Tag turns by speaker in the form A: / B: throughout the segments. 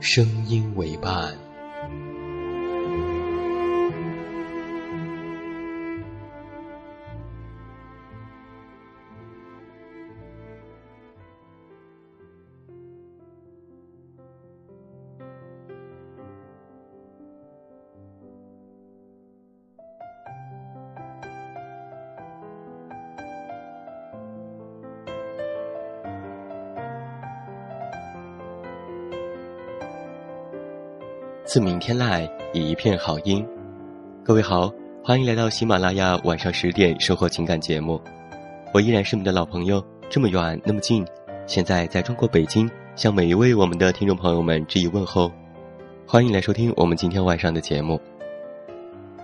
A: 声音为伴。自明天来，以一片好音。各位好，欢迎来到喜马拉雅晚上十点生活情感节目。我依然是你们的老朋友，这么远那么近。现在在中国北京，向每一位我们的听众朋友们致以问候。欢迎来收听我们今天晚上的节目。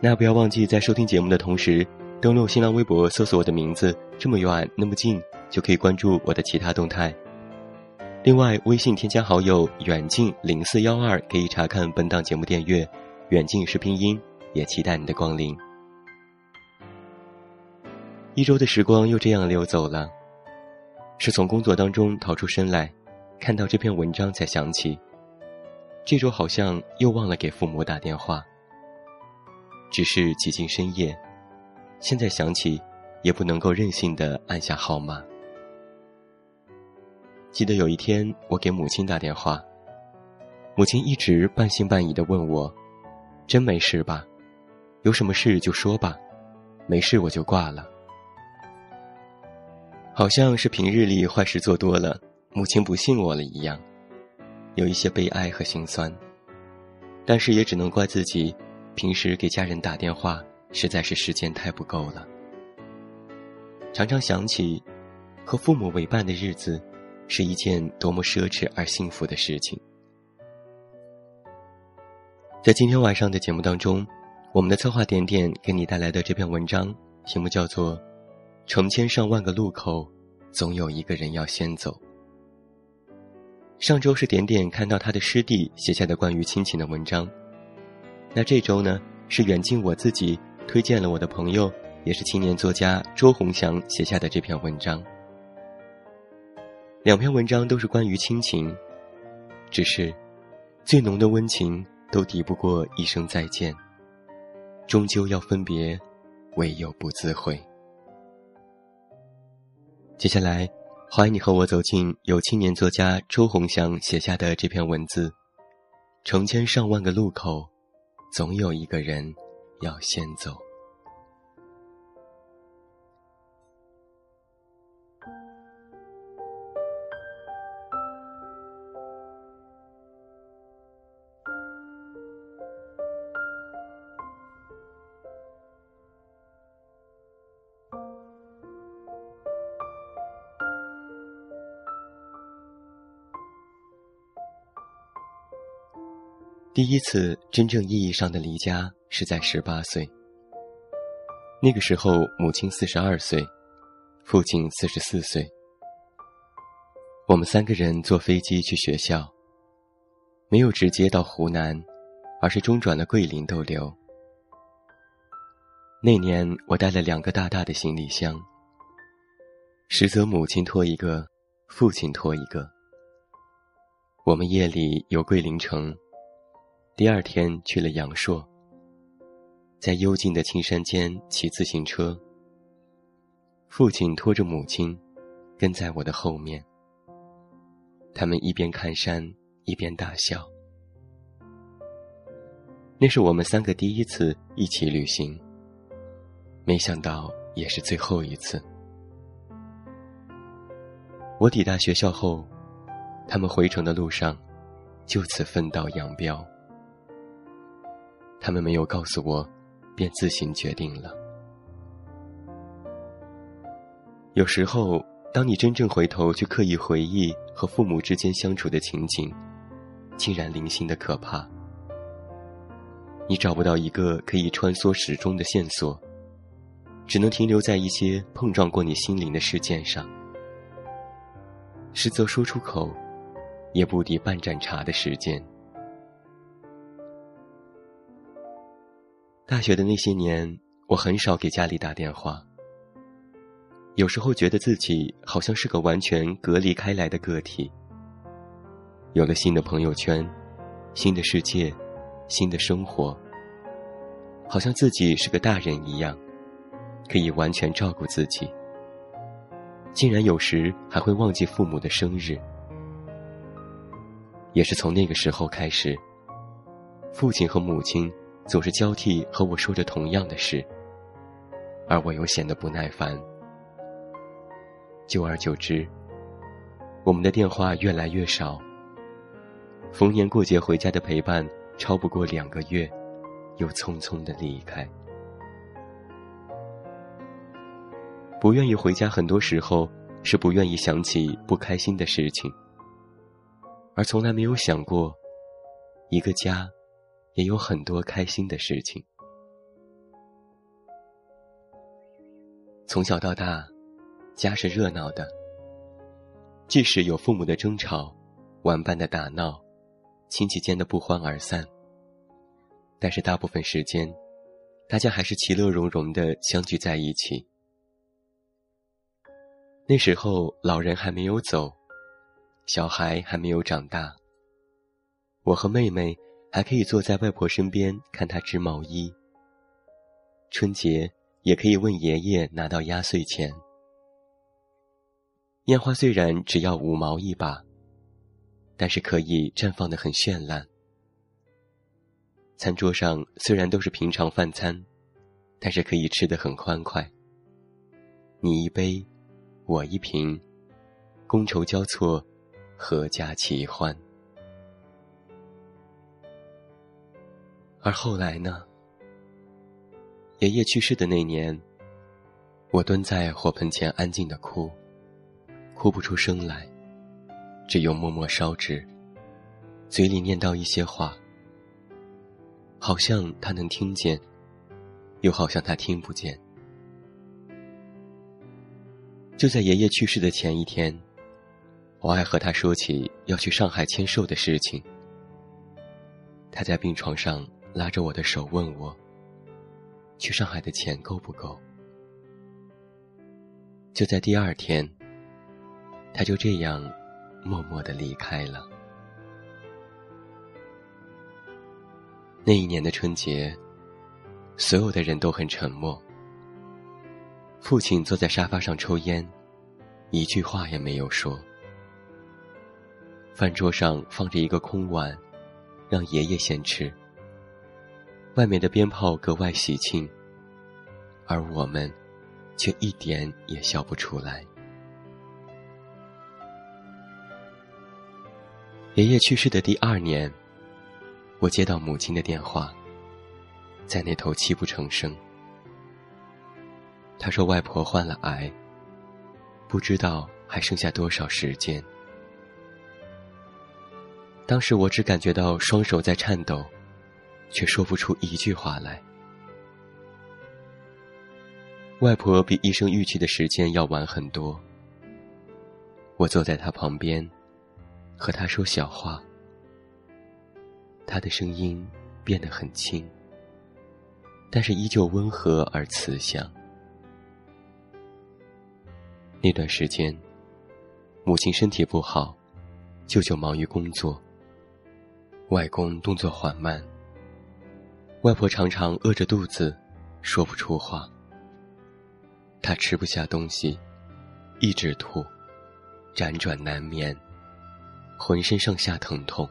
A: 那不要忘记在收听节目的同时，登录新浪微博搜索我的名字“这么远那么近”，就可以关注我的其他动态。另外，微信添加好友“远近零四幺二”可以查看本档节目电阅，远近是拼音，也期待你的光临。一周的时光又这样溜走了，是从工作当中逃出身来，看到这篇文章才想起，这周好像又忘了给父母打电话。只是几近深夜，现在想起，也不能够任性的按下号码。记得有一天，我给母亲打电话，母亲一直半信半疑的问我：“真没事吧？有什么事就说吧，没事我就挂了。”好像是平日里坏事做多了，母亲不信我了一样，有一些悲哀和心酸。但是也只能怪自己，平时给家人打电话实在是时间太不够了，常常想起和父母为伴的日子。是一件多么奢侈而幸福的事情。在今天晚上的节目当中，我们的策划点点给你带来的这篇文章，题目叫做《成千上万个路口，总有一个人要先走》。上周是点点看到他的师弟写下的关于亲情的文章，那这周呢，是远近我自己推荐了我的朋友，也是青年作家周鸿祥写下的这篇文章。两篇文章都是关于亲情，只是最浓的温情都抵不过一声再见。终究要分别，唯有不自悔。接下来，欢迎你和我走进由青年作家周鸿祥写下的这篇文字：成千上万个路口，总有一个人要先走。第一次真正意义上的离家是在十八岁。那个时候，母亲四十二岁，父亲四十四岁。我们三个人坐飞机去学校，没有直接到湖南，而是中转了桂林逗留。那年我带了两个大大的行李箱，实则母亲拖一个，父亲拖一个。我们夜里游桂林城。第二天去了阳朔，在幽静的青山间骑自行车。父亲拖着母亲，跟在我的后面。他们一边看山，一边大笑。那是我们三个第一次一起旅行，没想到也是最后一次。我抵达学校后，他们回程的路上，就此分道扬镳。他们没有告诉我，便自行决定了。有时候，当你真正回头去刻意回忆和父母之间相处的情景，竟然零星的可怕。你找不到一个可以穿梭时钟的线索，只能停留在一些碰撞过你心灵的事件上。实则说出口，也不抵半盏茶的时间。大学的那些年，我很少给家里打电话。有时候觉得自己好像是个完全隔离开来的个体，有了新的朋友圈，新的世界。新的生活，好像自己是个大人一样，可以完全照顾自己。竟然有时还会忘记父母的生日。也是从那个时候开始，父亲和母亲总是交替和我说着同样的事，而我又显得不耐烦。久而久之，我们的电话越来越少，逢年过节回家的陪伴。超不过两个月，又匆匆的离开。不愿意回家，很多时候是不愿意想起不开心的事情，而从来没有想过，一个家也有很多开心的事情。从小到大，家是热闹的，即使有父母的争吵，玩伴的打闹。亲戚间的不欢而散，但是大部分时间，大家还是其乐融融的相聚在一起。那时候，老人还没有走，小孩还没有长大，我和妹妹还可以坐在外婆身边看她织毛衣。春节也可以问爷爷拿到压岁钱。烟花虽然只要五毛一把。但是可以绽放的很绚烂。餐桌上虽然都是平常饭餐，但是可以吃的很欢快。你一杯，我一瓶，觥筹交错，阖家齐欢。而后来呢？爷爷去世的那年，我蹲在火盆前安静的哭，哭不出声来。只有默默烧纸，嘴里念叨一些话，好像他能听见，又好像他听不见。就在爷爷去世的前一天，我爱和他说起要去上海签售的事情。他在病床上拉着我的手问我：“去上海的钱够不够？”就在第二天，他就这样。默默的离开了。那一年的春节，所有的人都很沉默。父亲坐在沙发上抽烟，一句话也没有说。饭桌上放着一个空碗，让爷爷先吃。外面的鞭炮格外喜庆，而我们却一点也笑不出来。爷爷去世的第二年，我接到母亲的电话，在那头泣不成声。他说外婆患了癌，不知道还剩下多少时间。当时我只感觉到双手在颤抖，却说不出一句话来。外婆比医生预期的时间要晚很多。我坐在她旁边。和她说小话，她的声音变得很轻，但是依旧温和而慈祥。那段时间，母亲身体不好，舅舅忙于工作，外公动作缓慢，外婆常常饿着肚子，说不出话。他吃不下东西，一直吐，辗转难眠。浑身上下疼痛，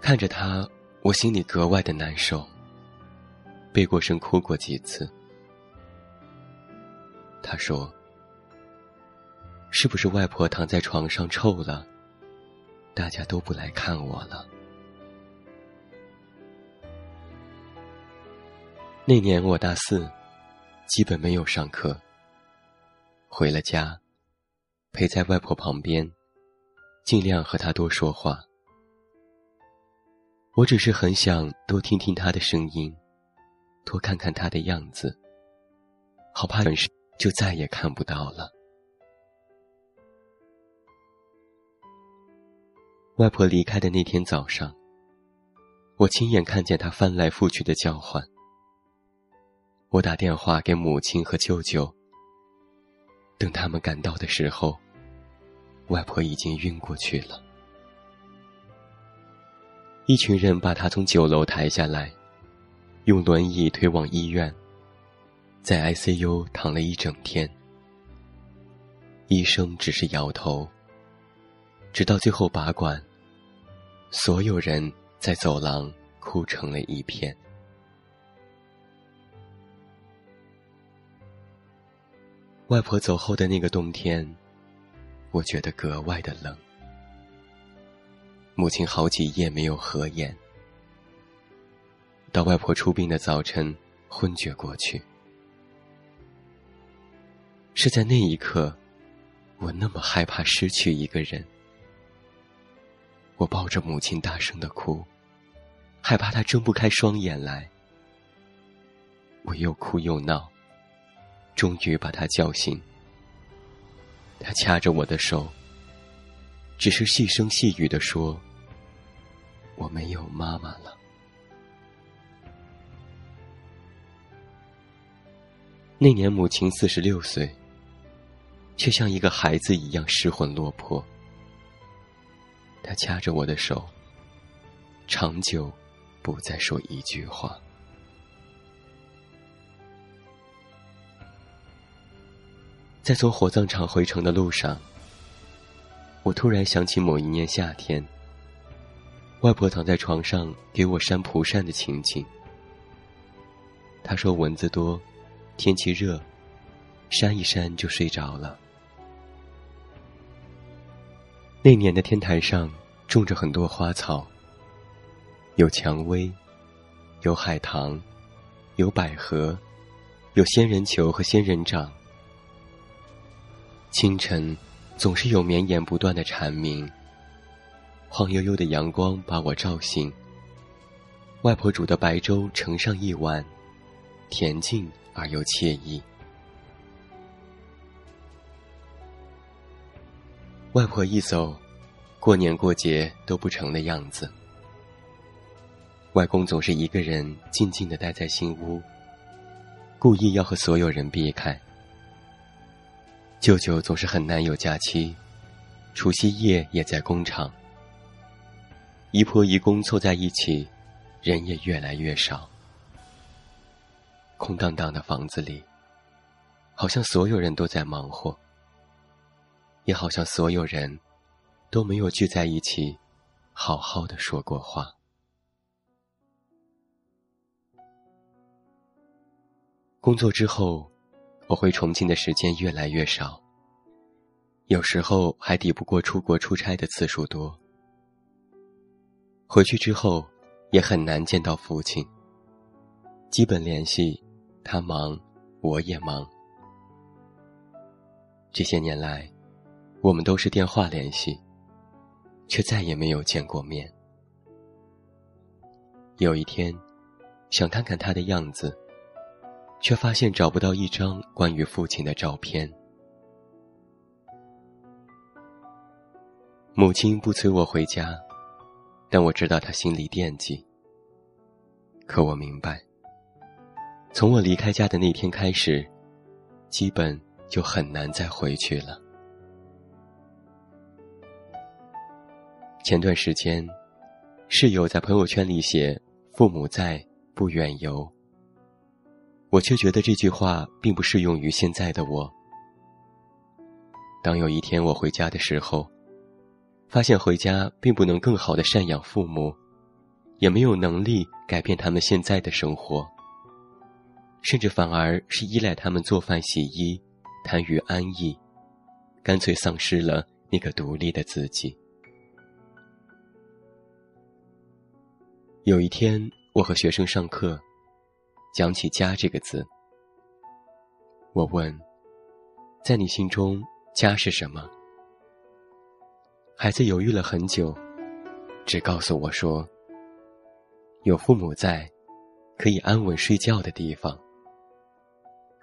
A: 看着他，我心里格外的难受，背过身哭过几次。他说：“是不是外婆躺在床上臭了？大家都不来看我了。”那年我大四，基本没有上课。回了家，陪在外婆旁边，尽量和她多说话。我只是很想多听听她的声音，多看看她的样子，好怕本事就再也看不到了。外婆离开的那天早上，我亲眼看见她翻来覆去的叫唤。我打电话给母亲和舅舅，等他们赶到的时候，外婆已经晕过去了。一群人把她从九楼抬下来，用轮椅推往医院，在 ICU 躺了一整天。医生只是摇头，直到最后拔管，所有人在走廊哭成了一片。外婆走后的那个冬天，我觉得格外的冷。母亲好几夜没有合眼，到外婆出殡的早晨昏厥过去。是在那一刻，我那么害怕失去一个人。我抱着母亲大声的哭，害怕她睁不开双眼来。我又哭又闹。终于把他叫醒，他掐着我的手，只是细声细语的说：“我没有妈妈了。”那年母亲四十六岁，却像一个孩子一样失魂落魄。他掐着我的手，长久不再说一句话。在从火葬场回城的路上，我突然想起某一年夏天，外婆躺在床上给我扇蒲扇的情景。她说蚊子多，天气热，扇一扇就睡着了。那年的天台上种着很多花草，有蔷薇，有海棠，有百合，有仙人球和仙人掌。清晨，总是有绵延不断的蝉鸣。晃悠悠的阳光把我照醒。外婆煮的白粥盛上一碗，恬静而又惬意。外婆一走，过年过节都不成的样子。外公总是一个人静静的待在新屋，故意要和所有人避开。舅舅总是很难有假期，除夕夜也在工厂。姨婆姨公凑在一起，人也越来越少。空荡荡的房子里，好像所有人都在忙活，也好像所有人都没有聚在一起，好好的说过话。工作之后。我回重庆的时间越来越少，有时候还抵不过出国出差的次数多。回去之后，也很难见到父亲。基本联系，他忙，我也忙。这些年来，我们都是电话联系，却再也没有见过面。有一天，想看看他的样子。却发现找不到一张关于父亲的照片。母亲不催我回家，但我知道她心里惦记。可我明白，从我离开家的那天开始，基本就很难再回去了。前段时间，室友在朋友圈里写：“父母在，不远游。”我却觉得这句话并不适用于现在的我。当有一天我回家的时候，发现回家并不能更好的赡养父母，也没有能力改变他们现在的生活，甚至反而是依赖他们做饭、洗衣、贪于安逸，干脆丧失了那个独立的自己。有一天，我和学生上课，讲起“家”这个字，我问：“在你心中，家是什么？”孩子犹豫了很久，只告诉我说：“有父母在，可以安稳睡觉的地方。”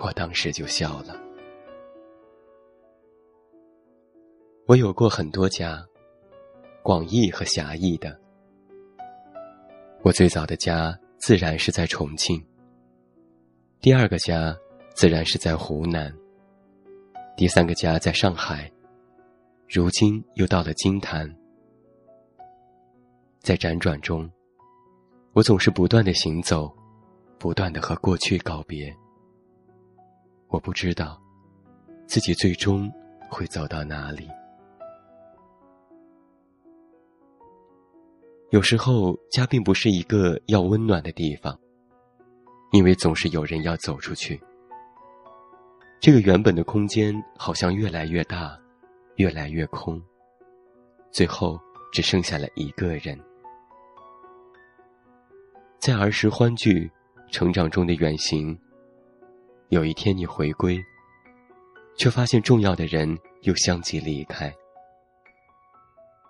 A: 我当时就笑了。我有过很多家，广义和狭义的。我最早的家自然是在重庆，第二个家自然是在湖南，第三个家在上海。如今又到了金坛，在辗转中，我总是不断的行走，不断的和过去告别。我不知道自己最终会走到哪里。有时候，家并不是一个要温暖的地方，因为总是有人要走出去。这个原本的空间好像越来越大。越来越空，最后只剩下了一个人。在儿时欢聚、成长中的远行，有一天你回归，却发现重要的人又相继离开。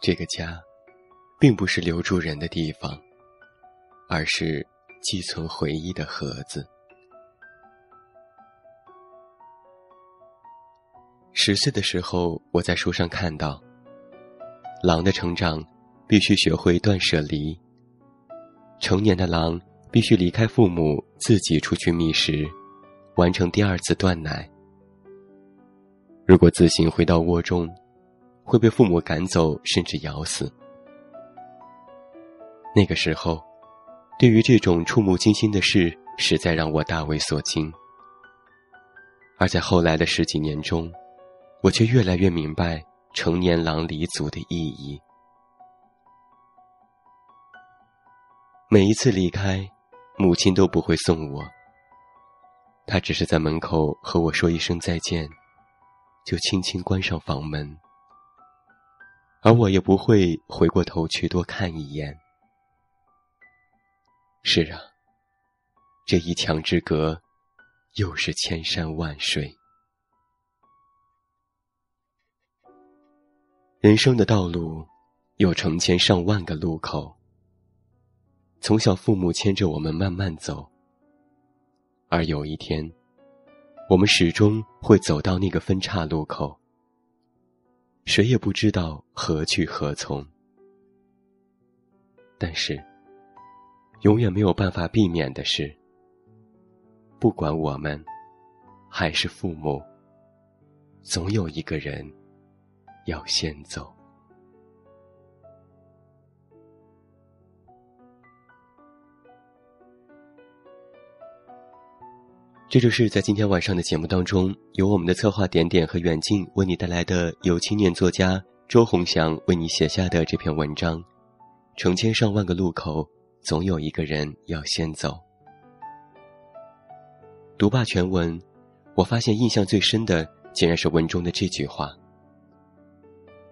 A: 这个家，并不是留住人的地方，而是寄存回忆的盒子。十岁的时候，我在书上看到，狼的成长必须学会断舍离。成年的狼必须离开父母，自己出去觅食，完成第二次断奶。如果自行回到窝中，会被父母赶走，甚至咬死。那个时候，对于这种触目惊心的事，实在让我大为所惊。而在后来的十几年中，我却越来越明白成年狼离族的意义。每一次离开，母亲都不会送我，她只是在门口和我说一声再见，就轻轻关上房门，而我也不会回过头去多看一眼。是啊，这一墙之隔，又是千山万水。人生的道路，有成千上万个路口。从小，父母牵着我们慢慢走，而有一天，我们始终会走到那个分岔路口。谁也不知道何去何从，但是，永远没有办法避免的是，不管我们还是父母，总有一个人。要先走，这就是在今天晚上的节目当中，由我们的策划点点和远近为你带来的，由青年作家周鸿祥为你写下的这篇文章。成千上万个路口，总有一个人要先走。读罢全文，我发现印象最深的，竟然是文中的这句话。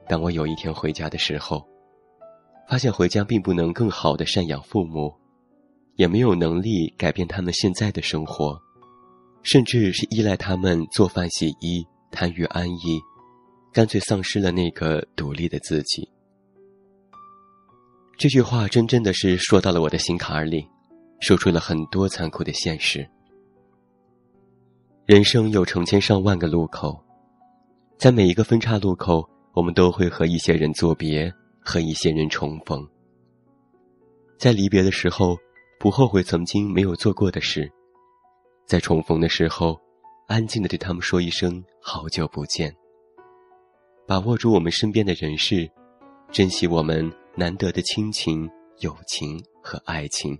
A: 当我有一天回家的时候，发现回家并不能更好的赡养父母，也没有能力改变他们现在的生活，甚至是依赖他们做饭洗衣，贪于安逸，干脆丧失了那个独立的自己。这句话真真的是说到了我的心坎儿里，说出了很多残酷的现实。人生有成千上万个路口，在每一个分岔路口。我们都会和一些人作别，和一些人重逢。在离别的时候，不后悔曾经没有做过的事；在重逢的时候，安静的对他们说一声“好久不见”。把握住我们身边的人事，珍惜我们难得的亲情、友情和爱情。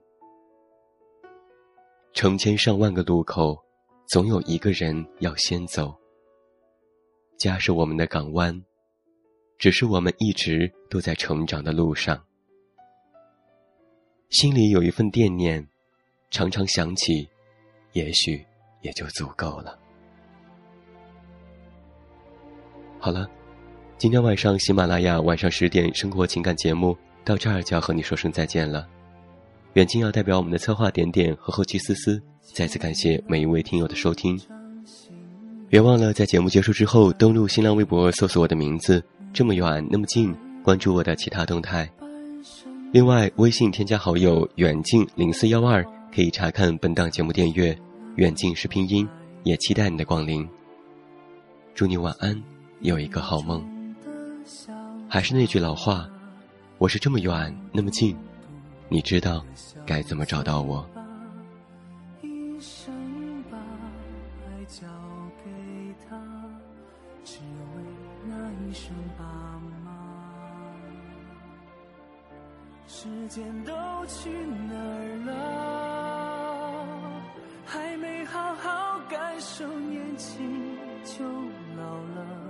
A: 成千上万个路口，总有一个人要先走。家是我们的港湾。只是我们一直都在成长的路上，
B: 心里有一份惦念，常常想起，也许也就足够了。好了，今天晚上喜马拉雅晚上十点生活情感节目到这儿就要和你说声再见了。远近要代表我们的策划点点和后期思思，再次感谢每一位听友的收听。别忘了在节目结束之后登录新浪微博搜索我的名字，这么远那么近，关注我的其他动态。另外，微信添加好友远近零四幺二，可以查看本档节目订阅。远近是拼音，也期待你的光临。祝你晚安。有一个好梦，还是那句老话，我是这么远那么近，你知道该怎么找到我？时间都去哪儿了？还没好好感受年轻就老了。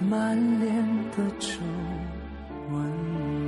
B: 满脸的皱纹。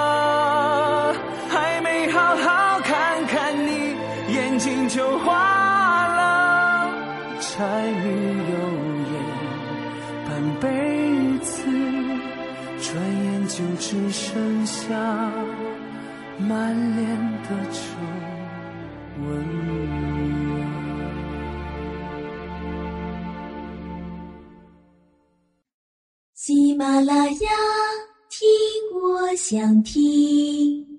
B: 就花了。柴米油盐半辈子，转眼就只剩下满脸的皱纹。
C: 喜马拉雅，听我想听。